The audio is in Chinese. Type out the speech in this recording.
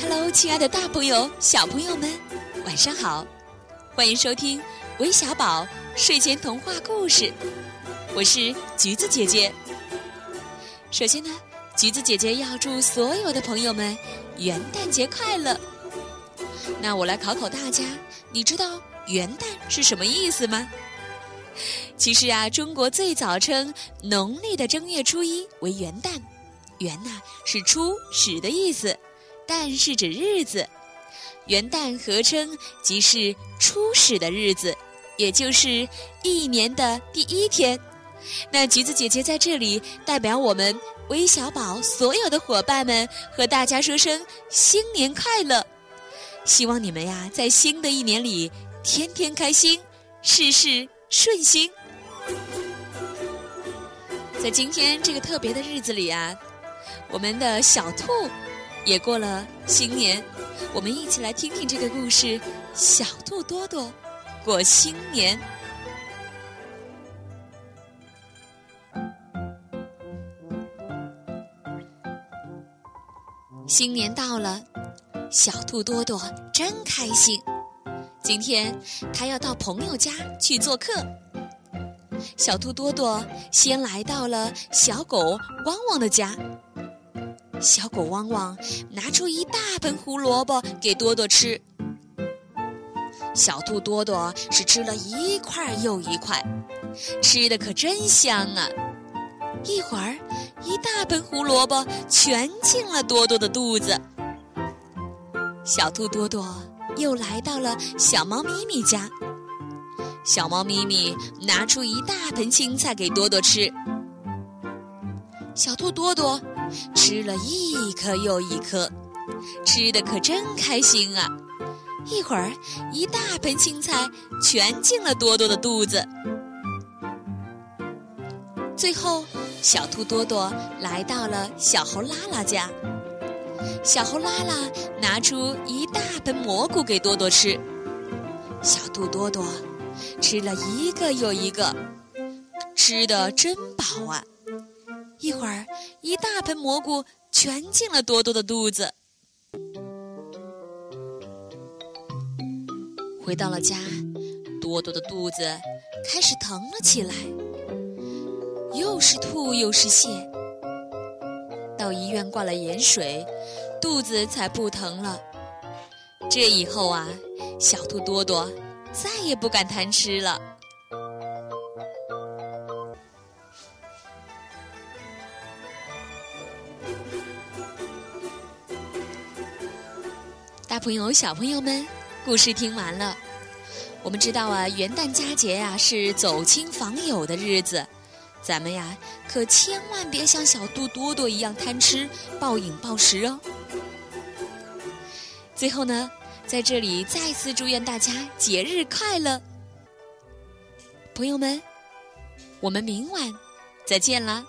Hello，亲爱的大朋友、小朋友们，晚上好！欢迎收听韦小宝睡前童话故事，我是橘子姐姐。首先呢，橘子姐姐要祝所有的朋友们元旦节快乐。那我来考考大家，你知道元旦是什么意思吗？其实啊，中国最早称农历的正月初一为元旦，元呐是初始的意思，旦是指日子，元旦合称即是初始的日子，也就是一年的第一天。那橘子姐姐在这里代表我们微小宝所有的伙伴们，和大家说声新年快乐！希望你们呀，在新的一年里天天开心，事事顺心。在今天这个特别的日子里啊，我们的小兔也过了新年。我们一起来听听这个故事：《小兔多多过新年》。新年到了，小兔多多真开心。今天他要到朋友家去做客。小兔多多先来到了小狗汪汪的家。小狗汪汪拿出一大盆胡萝卜给多多吃。小兔多多是吃了一块又一块，吃的可真香啊！一会儿，一大盆胡萝卜全进了多多的肚子。小兔多多又来到了小猫咪咪家。小猫咪咪拿出一大盆青菜给多多吃，小兔多多吃了一颗又一颗，吃的可真开心啊！一会儿，一大盆青菜全进了多多的肚子。最后，小兔多多来到了小猴拉拉家，小猴拉拉拿出一大盆蘑菇给多多吃，小兔多多。吃了一个又一个，吃的真饱啊！一会儿，一大盆蘑菇全进了多多的肚子。回到了家，多多的肚子开始疼了起来，又是吐又是泻。到医院挂了盐水，肚子才不疼了。这以后啊，小兔多多。再也不敢贪吃了。大朋友、小朋友们，故事听完了。我们知道啊，元旦佳节呀是走亲访友的日子，咱们呀可千万别像小兔多多一样贪吃、暴饮暴食哦。最后呢。在这里再次祝愿大家节日快乐，朋友们，我们明晚再见啦。